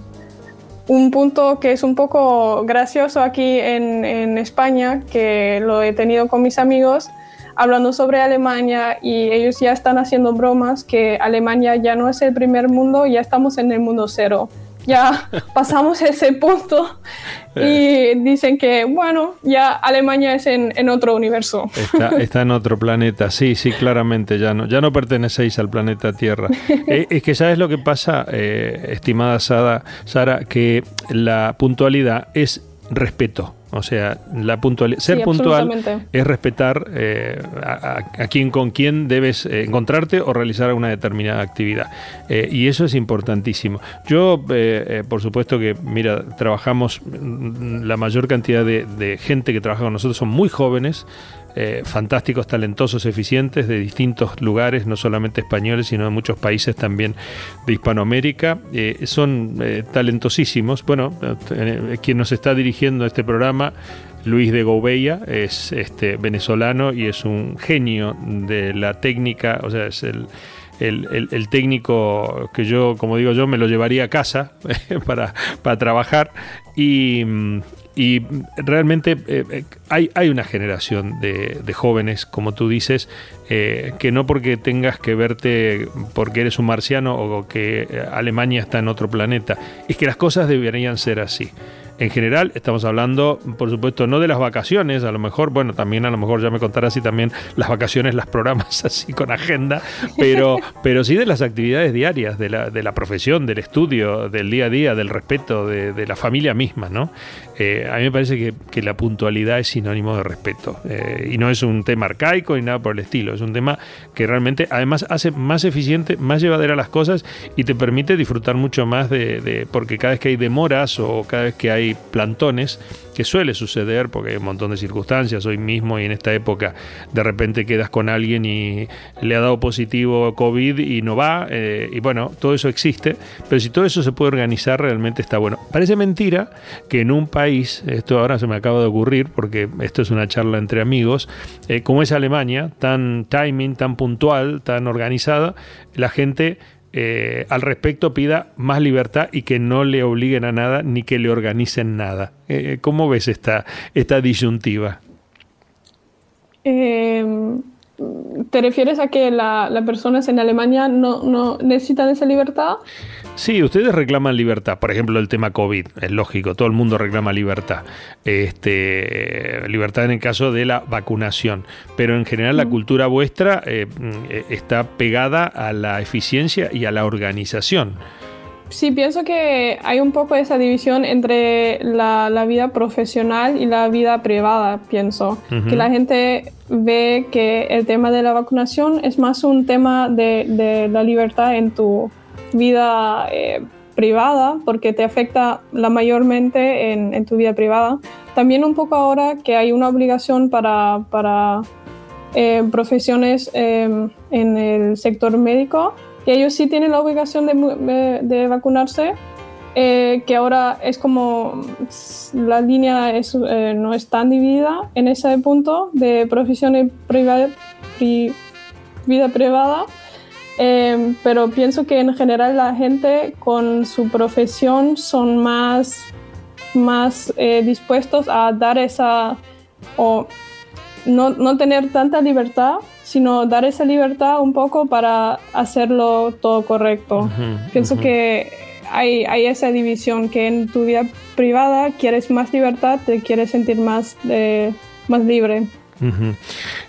un punto que es un poco gracioso aquí en, en, España, que lo he tenido con mis amigos, hablando sobre Alemania y ellos ya están haciendo bromas que Alemania ya no es el primer mundo, ya estamos en el mundo cero ya pasamos ese punto y dicen que, bueno, ya Alemania es en, en otro universo. Está, está, en otro planeta, sí, sí, claramente, ya no, ya no pertenecéis al planeta Tierra. eh, es que sabes lo que pasa, eh, estimada Sara, Sara, que la puntualidad es respeto. O sea, la puntual, ser sí, puntual es respetar eh, a, a, quien con quien debes eh, encontrarte o realizar una determinada actividad. Eh, y eso es importantísimo. Yo, eh, por supuesto que, mira, trabajamos, mm, la mayor cantidad de, de gente que trabaja con nosotros son muy jóvenes. Eh, fantásticos, talentosos, eficientes de distintos lugares, no solamente españoles, sino de muchos países también de Hispanoamérica. Eh, son eh, talentosísimos. Bueno, quien nos está dirigiendo este programa, Luis de Gouveia, es este, venezolano y es un genio de la técnica, o sea, es el... El, el, técnico que yo, como digo yo, me lo llevaría a casa para, para trabajar y, y realmente eh, hay, hay, una generación de, de, jóvenes, como tú dices, eh, que no porque tengas que verte porque eres un marciano o que Alemania está en otro planeta, es que las cosas deberían ser así. En general, estamos hablando, por supuesto, no de las vacaciones, a lo mejor, bueno, también a lo mejor ya me contarás si también las vacaciones las programas así con agenda, pero, pero sí de las actividades diarias, de la, de la profesión, del estudio, del día a día, del respeto, de, de la familia misma, ¿no? Eh, a mí me parece que, que, la puntualidad es sinónimo de respeto eh, y no es un tema arcaico ni nada por el estilo, es un tema que realmente además hace más eficiente, más llevadera las cosas y te permite disfrutar mucho más de, de porque cada vez que hay demoras o cada vez que hay plantones, que suele suceder porque hay un montón de circunstancias, hoy mismo y en esta época de repente quedas con alguien y le ha dado positivo COVID y no va, eh, y bueno, todo eso existe, pero si todo eso se puede organizar realmente está bueno. Parece mentira que en un país, esto ahora se me acaba de ocurrir porque esto es una charla entre amigos, eh, como es Alemania, tan timing, tan puntual, tan organizada, la gente eh, al respecto pida más libertad y que no le obliguen a nada ni que le organicen nada. Eh, ¿Cómo ves esta, esta disyuntiva? Eh, ¿Te refieres a que las la personas en Alemania no, no, necesitan esa libertad? Sí, ustedes reclaman libertad. Por ejemplo, el tema COVID, es lógico, todo el mundo reclama libertad. Este, libertad en el caso de la vacunación. Pero en general la cultura vuestra eh, está pegada a la eficiencia y a la organización. sí, pienso que hay un poco esa división entre la, la vida profesional y la vida privada, pienso. Que la gente ve que el tema de la vacunación es más un tema de, de la libertad en tu vida eh, privada, porque te afecta la mayormente en, en, tu vida privada. También un poco ahora que hay una obligación para, para eh, profesiones eh, en el sector médico que ellos sí tienen la obligación de, vacunarse, eh, que ahora es como la línea eh, no es tan dividida en ese punto de profesión y vida privada, eh, pero pienso que en general la gente con su profesión son más, más dispuestos a dar esa o no, no tener tanta libertad sino dar esa libertad un poco para hacerlo todo correcto. Pienso que hay, hay, esa división que en tu vida privada quieres más libertad, te quieres sentir más, eh, más libre.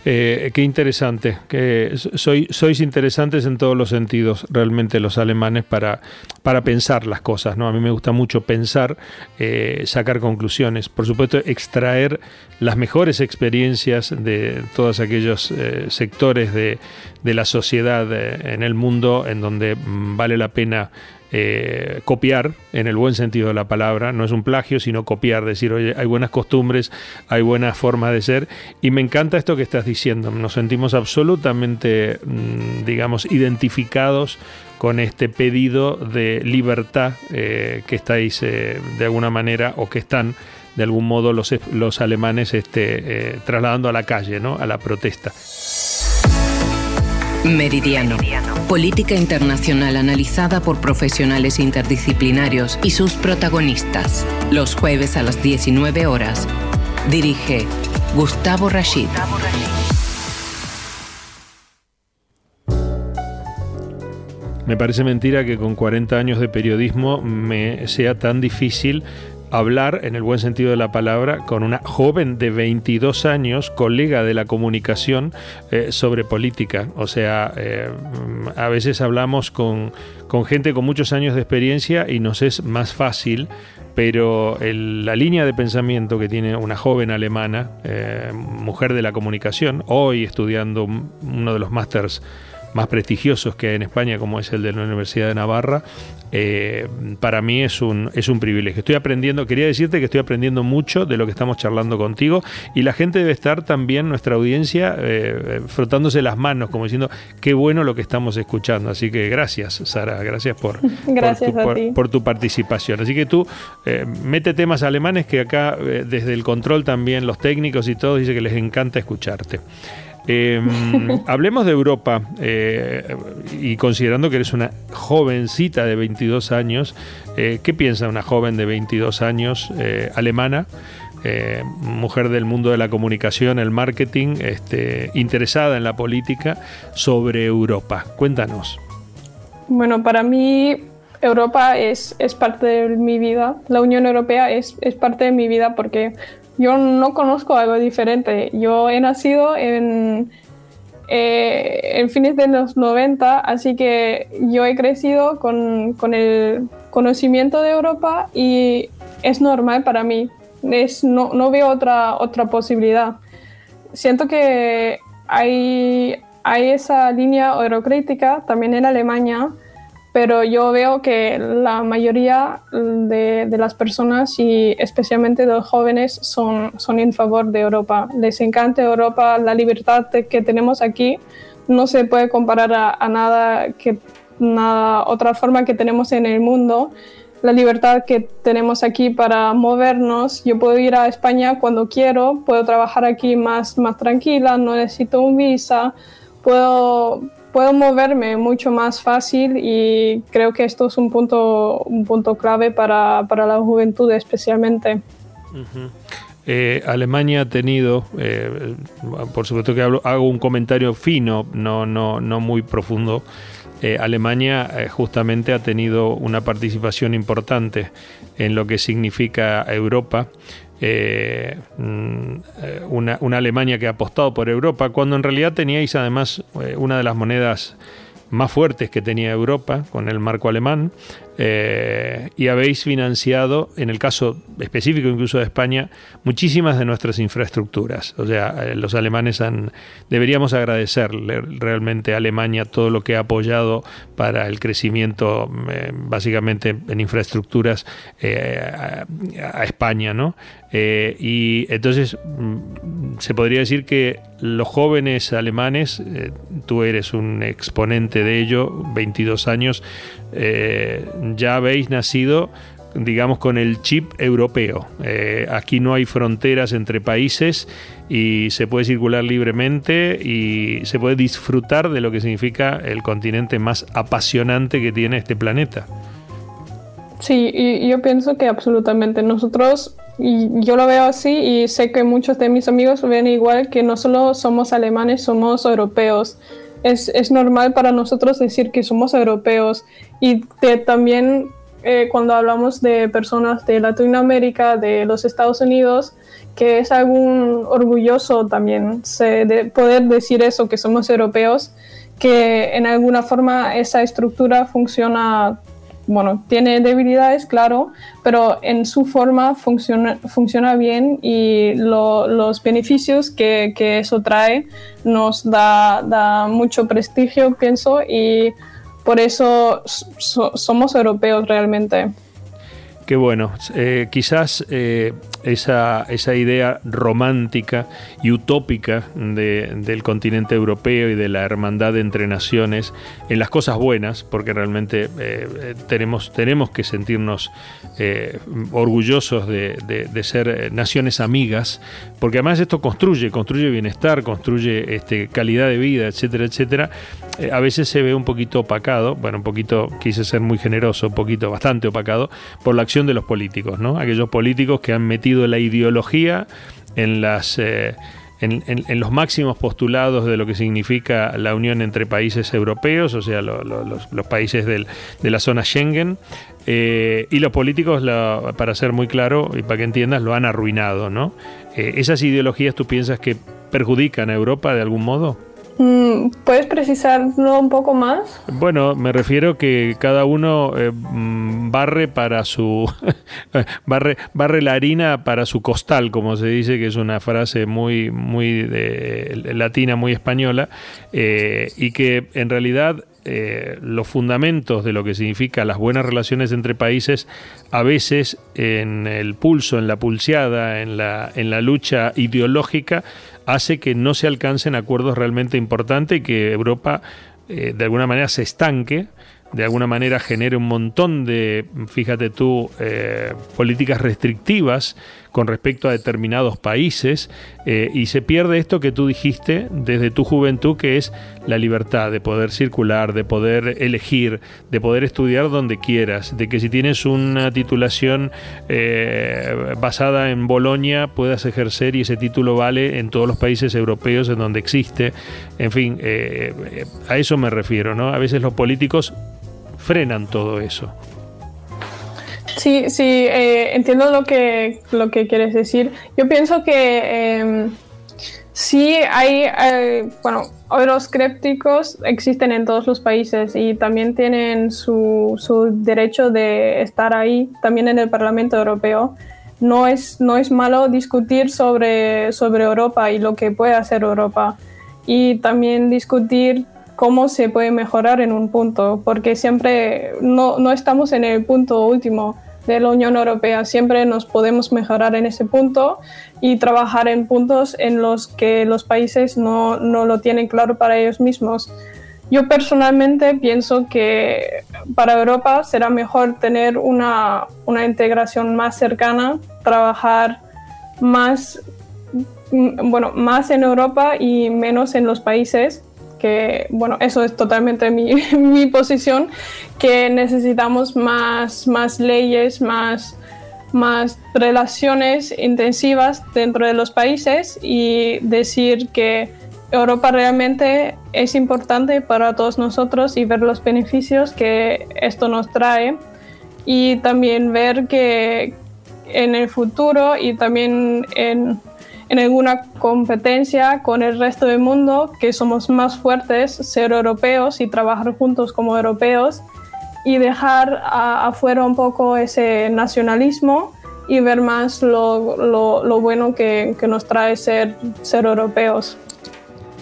Eh, qué interesante, que sois interesantes en todos los sentidos, realmente los alemanes, para, para pensar las cosas. ¿no? A mí me gusta mucho pensar, eh, sacar conclusiones, por supuesto, extraer las mejores experiencias de todos aquellos eh, sectores de, de, la sociedad en el mundo en donde mm, vale la pena eh, copiar, en el buen sentido de la palabra, no es un plagio, sino copiar, decir, oye, hay buenas costumbres, hay buenas formas de ser, y me encanta esto que estás diciendo, nos sentimos absolutamente, mm, digamos, identificados con este pedido de libertad eh, que estáis eh, de alguna manera o que están de algún modo los, los alemanes este, trasladando a la calle, ¿no? a la protesta. Meridiano. Política internacional analizada por profesionales interdisciplinarios y sus protagonistas. Los jueves a las 19 horas. Dirige Gustavo Rashid. Me parece mentira que con 40 años de periodismo me sea tan difícil hablar, en el buen sentido de la palabra, con una joven de 22 años, colega de la comunicación, eh, sobre política. O sea, eh, a veces hablamos con, con, gente con muchos años de experiencia y nos es más fácil, pero la línea de pensamiento que tiene una joven alemana, eh, mujer de la comunicación, hoy estudiando uno de los másters más prestigiosos que hay en España, como es el de la Universidad de Navarra, eh, para mí es un, es un privilegio. Estoy aprendiendo, quería decirte que estoy aprendiendo mucho de lo que estamos charlando contigo y la gente debe estar también, nuestra audiencia, eh, frotándose las manos, como diciendo, qué bueno lo que estamos escuchando. Así que gracias, Sara, gracias por, por, tu, participación. Así que tú eh, mete temas alemanes que acá, desde el control también, los técnicos y todos, dice que les encanta escucharte. Em, hablemos de Europa eh, y considerando que eres una jovencita de 22 años, eh, ¿qué piensa una joven de 22 años eh, alemana? mujer del mundo de la comunicación, el marketing, este, interesada en la política, sobre Europa. Cuéntanos. Bueno, para mí Europa es, es parte de mi vida, la Unión Europea es, es parte de mi vida porque yo no conozco algo diferente. Yo he nacido en, eh, en fines de los 90, así que yo he crecido con, con, el conocimiento de Europa y es normal para mí. Es, no, no veo otra, otra posibilidad. Siento que hay, hay esa línea eurocrítica también en Alemania pero yo veo que la mayoría de, las personas y especialmente de los jóvenes son, son en favor de Europa. Les encanta Europa, la libertad que tenemos aquí no se puede comparar a, nada que nada, otra forma que tenemos en el mundo. La libertad que tenemos aquí para movernos, yo puedo ir a España cuando quiero, puedo trabajar aquí más, más tranquila, no necesito un visa, puedo puedo moverme mucho más fácil y creo que esto es un punto, un punto clave para, para la juventud especialmente. Eh, Alemania ha tenido, eh, por supuesto que hago un comentario fino, no, no, no muy profundo. Eh, Alemania justamente ha tenido una participación importante en lo que significa Europa eh, mm, una, Alemania que ha apostado por Europa, cuando en realidad teníais además eh, una de las monedas más fuertes que tenía Europa con el marco alemán, eh, y habéis financiado, en el caso específico incluso de España, muchísimas de nuestras infraestructuras. O sea, eh, los alemanes han, deberíamos agradecerle realmente a Alemania todo lo que ha apoyado para el crecimiento eh, básicamente en infraestructuras a, a, España, ¿no? y entonces mm, se podría decir que los jóvenes alemanes, tú eres un exponente de ello, 22 años, eh, ya habéis nacido digamos, con el chip europeo. Eh, aquí no hay fronteras entre países y se puede circular libremente y se puede disfrutar de lo que significa el continente más apasionante que tiene este planeta. Sí, y yo pienso que absolutamente nosotros, y yo lo veo así y sé que muchos de mis amigos ven igual, que no solo somos alemanes, somos europeos es, normal para nosotros decir que somos europeos y también eh, cuando hablamos de personas de Latinoamérica, de los Estados Unidos, que es algún orgulloso también de poder decir eso, que somos europeos, que en alguna forma esa estructura funciona bueno, tiene debilidades, claro, pero en su forma funciona, funciona bien y los beneficios que, eso trae nos da, mucho prestigio, pienso, y por eso somos europeos realmente. Qué bueno. Eh, quizás eh, esa, esa, idea romántica y utópica del continente europeo y de la hermandad entre naciones en las cosas buenas, porque realmente eh, tenemos, tenemos que sentirnos orgullosos de, de, ser naciones amigas, porque además esto construye, construye bienestar, construye este, calidad de vida, etcétera, etcétera. a veces se ve un poquito opacado, bueno, un poquito, quise ser muy generoso, un poquito, bastante opacado, por la acción de los políticos, ¿no? Aquellos políticos que han metido la ideología en las eh, en, los máximos postulados de lo que significa la unión entre países europeos, o sea, los, países de la zona Schengen, eh, y los políticos, para ser muy claro y para que entiendas, lo han arruinado, ¿no? Eh, ¿Esas ideologías tú piensas que perjudican a Europa de algún modo? Mm, ¿Puedes precisarlo un poco más? Bueno, me refiero que cada uno eh, mm, barre para su barre, barre la harina para su costal, como se dice, que es una frase muy muy de, latina, muy española, eh, y que en realidad eh, los fundamentos de lo que significa las buenas relaciones entre países, a veces en el pulso, en la pulseada, en la, en la lucha ideológica, hace que no se alcancen acuerdos realmente importantes y que Europa eh, de alguna manera se estanque, de alguna manera genere un montón de, fíjate tú, eh, políticas restrictivas con respecto a determinados países eh, y se pierde esto que tú dijiste desde tu juventud, que es la libertad de poder circular, de poder elegir, de poder estudiar donde quieras, de que si tienes una titulación eh, basada en Bolonia puedas ejercer y ese título vale en todos los países europeos en donde existe. En fin, eh, a eso me refiero, ¿no? A veces los políticos frenan todo eso. Sí, sí, eh, entiendo lo que, lo que quieres decir. Yo pienso que em, sí hay, eh, bueno, euroscépticos existen en todos los países y también tienen su, su, derecho de estar ahí, también en el Parlamento Europeo. No es, no es malo discutir sobre, sobre Europa y lo que puede hacer Europa y también discutir cómo se puede mejorar en un punto, porque siempre no, no estamos en el punto último de la Unión Europea. Siempre nos podemos mejorar en ese punto y trabajar en puntos en los que los países no, no lo tienen claro para ellos mismos. Yo personalmente pienso que para Europa será mejor tener una, una integración más cercana, trabajar más, bueno, más en Europa y menos en los países bueno, eso es totalmente mi, mi posición, que necesitamos más, más leyes, más, más relaciones intensivas dentro de los países y decir que Europa realmente es importante para todos nosotros y ver los beneficios que esto nos trae y también ver que en el futuro y también en en alguna competencia con el resto del mundo, que somos más fuertes, ser europeos y trabajar juntos como europeos y dejar afuera un poco ese nacionalismo y ver más lo, lo, bueno que, que, nos trae ser, ser europeos.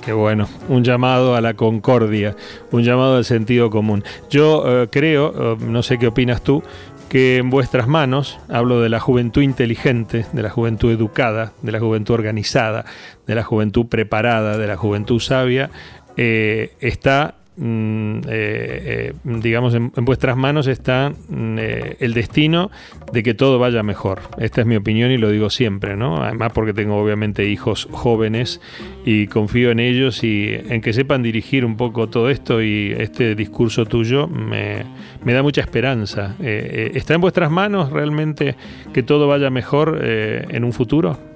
Qué bueno, un llamado a la concordia, un llamado al sentido común. Yo eh, creo, eh, no sé qué opinas tú, que en vuestras manos, hablo de la juventud inteligente, de la juventud educada, de la juventud organizada, de la juventud preparada, de la juventud sabia, eh, está Mm, eh, eh, digamos, en, vuestras manos está mm, eh, el destino de que todo vaya mejor. Esta es mi opinión y lo digo siempre, ¿no? Además porque tengo obviamente hijos jóvenes y confío en ellos y en que sepan dirigir un poco todo esto y este discurso tuyo me, me da mucha esperanza. ¿Está en vuestras manos realmente que todo vaya mejor en un futuro?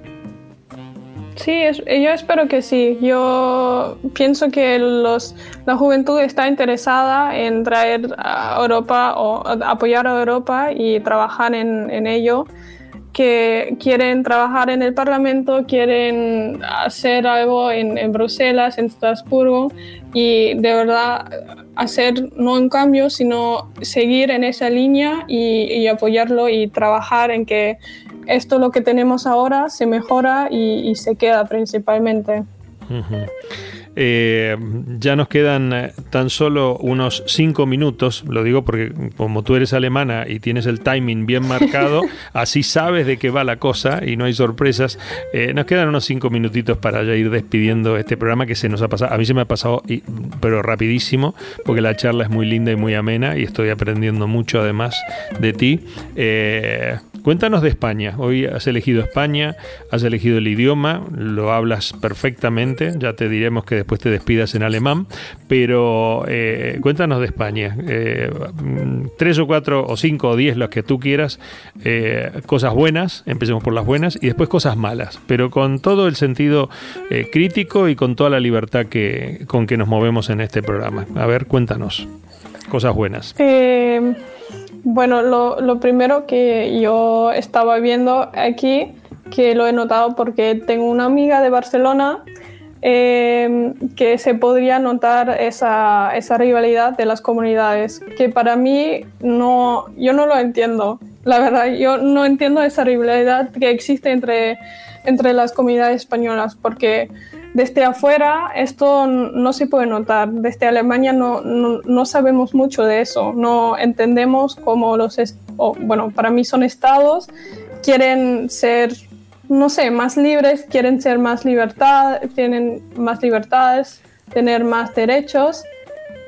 Sí, yo espero que sí. Yo pienso que los, la juventud está interesada en traer a Europa o apoyar a Europa y trabajar en, en ello que quieren trabajar en el Parlamento, quieren hacer algo en, en, Bruselas, en Estrasburgo y de verdad hacer no un cambio, sino seguir en esa línea y apoyarlo y trabajar en que esto lo que tenemos ahora se mejora y, se queda principalmente. Eh, ya nos quedan eh, tan solo unos cinco minutos, lo digo porque como tú eres alemana y tienes el timing bien marcado, así sabes de qué va la cosa y no hay sorpresas. Eh, nos quedan unos cinco minutitos para ya ir despidiendo este programa que se nos ha pasado. A mí se me ha pasado, pero rapidísimo, porque la charla es muy linda y muy amena y estoy aprendiendo mucho además de ti. Cuéntanos de España. Hoy has elegido España, has elegido el idioma, lo hablas perfectamente. Ya te diremos que después te despidas en alemán, pero eh, cuéntanos de España. Eh, tres o cuatro o cinco o diez, las que tú quieras. Eh, cosas buenas, empecemos por las buenas, y después cosas malas, pero con todo el sentido crítico y con toda la libertad que, con que nos movemos en este programa. A ver, cuéntanos. Cosas buenas. Bueno, lo, primero que yo estaba viendo aquí, que lo he notado porque tengo una amiga de Barcelona, em, que se podría notar esa, rivalidad de las comunidades, que para mí no, yo no lo entiendo. La verdad, yo no entiendo esa rivalidad que existe entre, entre las comunidades españolas, porque desde afuera esto no se puede notar. Desde Alemania no, no, sabemos mucho de eso. No entendemos cómo los, bueno, para mí son estados, quieren ser, no sé, más libres, quieren ser más libertad, tienen más libertades, tener más derechos,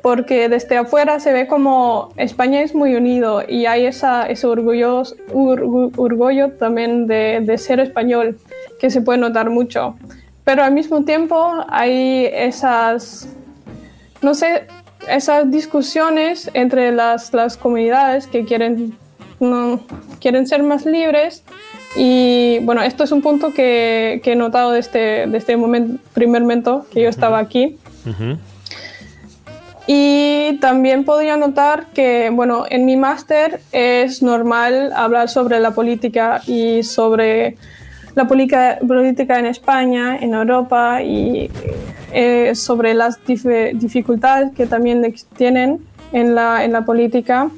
porque desde afuera se ve como España es muy unido y hay esa, ese orgullo, orgullo también de, de ser español que se puede notar mucho pero al mismo tiempo hay esas, no sé, esas discusiones entre las, las comunidades que quieren, no, quieren ser más libres. Y bueno, esto es un punto que, que he notado desde, desde este momento, primer momento que yo estaba aquí. Y también podría notar que, bueno, en mi máster es normal hablar sobre la política y sobre la política, en España, en Europa y eh, sobre las dificultades que también tienen en la, en la política.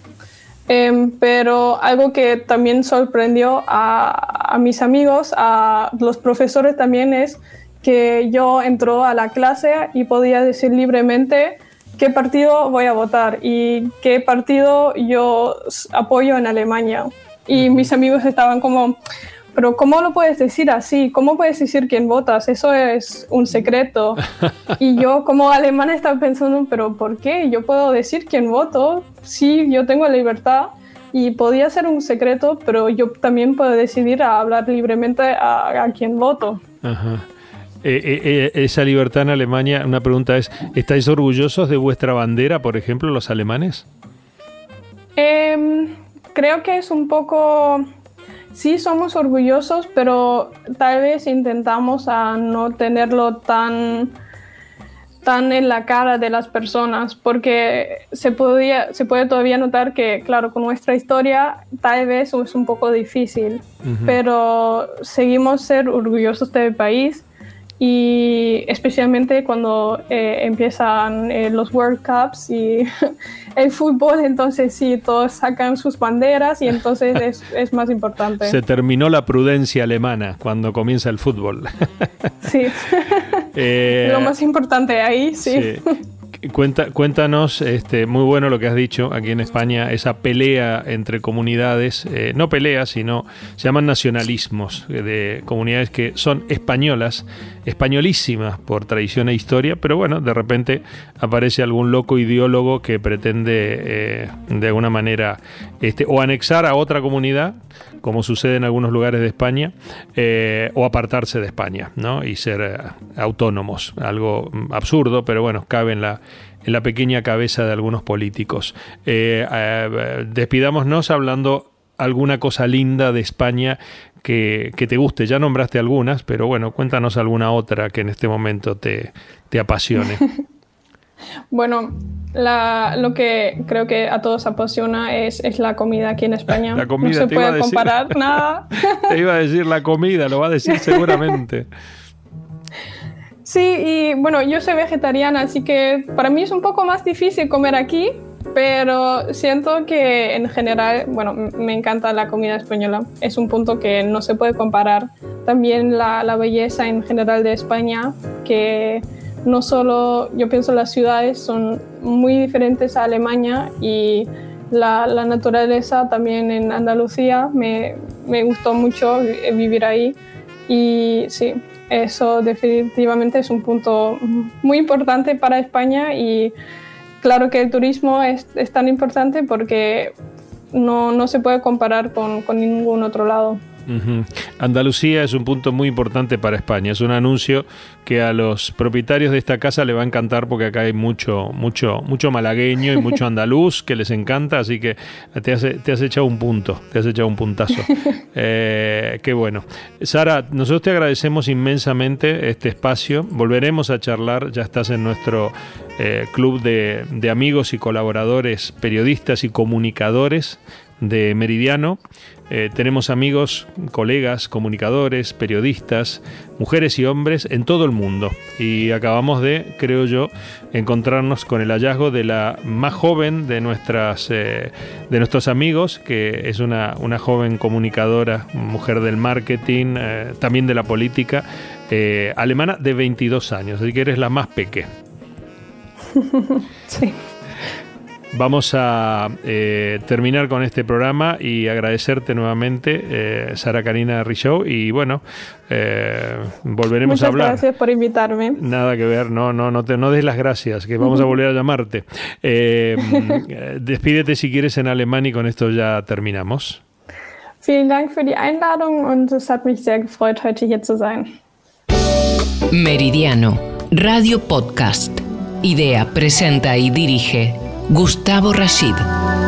Em, pero algo que también sorprendió a, a, mis amigos, a los profesores también, es que yo entró a la clase y podía decir libremente qué partido voy a votar y qué partido yo apoyo en Alemania. Y mis amigos estaban como, pero ¿cómo lo puedes decir así? ¿Cómo puedes decir quién votas? Eso es un secreto. Y yo como alemana estaba pensando, pero ¿por qué? Yo puedo decir quién voto. Sí, yo tengo la libertad y podía ser un secreto, pero yo también puedo decidir a hablar libremente a, quién voto. Ajá. Eh, eh, eh, esa libertad en Alemania, una pregunta es, ¿estáis orgullosos de vuestra bandera, por ejemplo, los alemanes? Em, creo que es un poco sí somos orgullosos, pero tal vez intentamos a no tenerlo tan tan en la cara de las personas, porque se, podía, se puede todavía notar que, claro, con nuestra historia tal vez es un poco difícil, pero seguimos ser orgullosos del país y especialmente cuando eh, empiezan eh, los World Cups y el fútbol, entonces sí, todos sacan sus banderas y entonces es, es, más importante. Se terminó la prudencia alemana cuando comienza el fútbol. Sí, eh, lo más importante ahí, sí. sí. Cuenta, cuéntanos, este, muy bueno lo que has dicho aquí en España, esa pelea entre comunidades, eh, no peleas, sino se llaman nacionalismos eh, de comunidades que son españolas, españolísimas por tradición e historia, pero bueno, de repente aparece algún loco ideólogo que pretende eh, de alguna manera este, o anexar a otra comunidad, como sucede en algunos lugares de España, o apartarse de España, ¿no? Y ser autónomos, algo mm, absurdo, pero bueno, cabe en la en la pequeña cabeza de algunos políticos. Eh, eh, despidámonos hablando alguna cosa linda de España que, te guste. Ya nombraste algunas, pero bueno, cuéntanos alguna otra que en este momento te, apasione. Bueno, lo que creo que a todos apasiona es, la comida aquí en España. La comida, no se puede comparar nada. Te iba a decir la comida, lo va a decir seguramente. Sí, y bueno, yo soy vegetariana, así que para mí es un poco más difícil comer aquí, pero siento que en general, bueno, me encanta la comida española. Es un punto que no se puede comparar. También la, la belleza en general de España, que no solo, yo pienso las ciudades son muy diferentes a Alemania y la, naturaleza también en Andalucía, me, me gustó mucho vivir ahí. Y sí, eso definitivamente es un punto muy importante para España y claro que el turismo es, tan importante porque no, no, se puede comparar con, con ningún otro lado. Andalucía es un punto muy importante para España. Es un anuncio que a los propietarios de esta casa le va a encantar porque acá hay mucho, mucho, mucho malagueño y mucho andaluz que les encanta, así que te has, te has echado un punto, te has echado un puntazo. Eh, qué bueno. Sara, nosotros te agradecemos inmensamente este espacio. Volveremos a charlar, ya estás en nuestro eh, club de, de amigos y colaboradores, periodistas y comunicadores de Meridiano. Eh, tenemos amigos, colegas, comunicadores, periodistas, mujeres y hombres en todo el mundo. Y acabamos de, creo yo, encontrarnos con el hallazgo de la más joven de, nuestras, eh, de nuestros amigos, que es una, una, joven comunicadora, mujer del marketing, eh, también de la política, alemana de 22 años. Así que eres la más peque. sí. Vamos a eh, terminar con este programa y agradecerte nuevamente, eh, Sara Karina Richow. Y bueno, eh, volveremos a hablar. gracias por invitarme. Nada que ver, no, no, no, te, no des las gracias, que vamos a volver a llamarte. despídete si quieres en alemán y con esto ya terminamos. Vielen Dank für die Einladung und es hat mich sehr gefreut, heute hier zu sein. Meridiano, Radio Podcast. Idea, presenta y dirige Gustavo Rashid.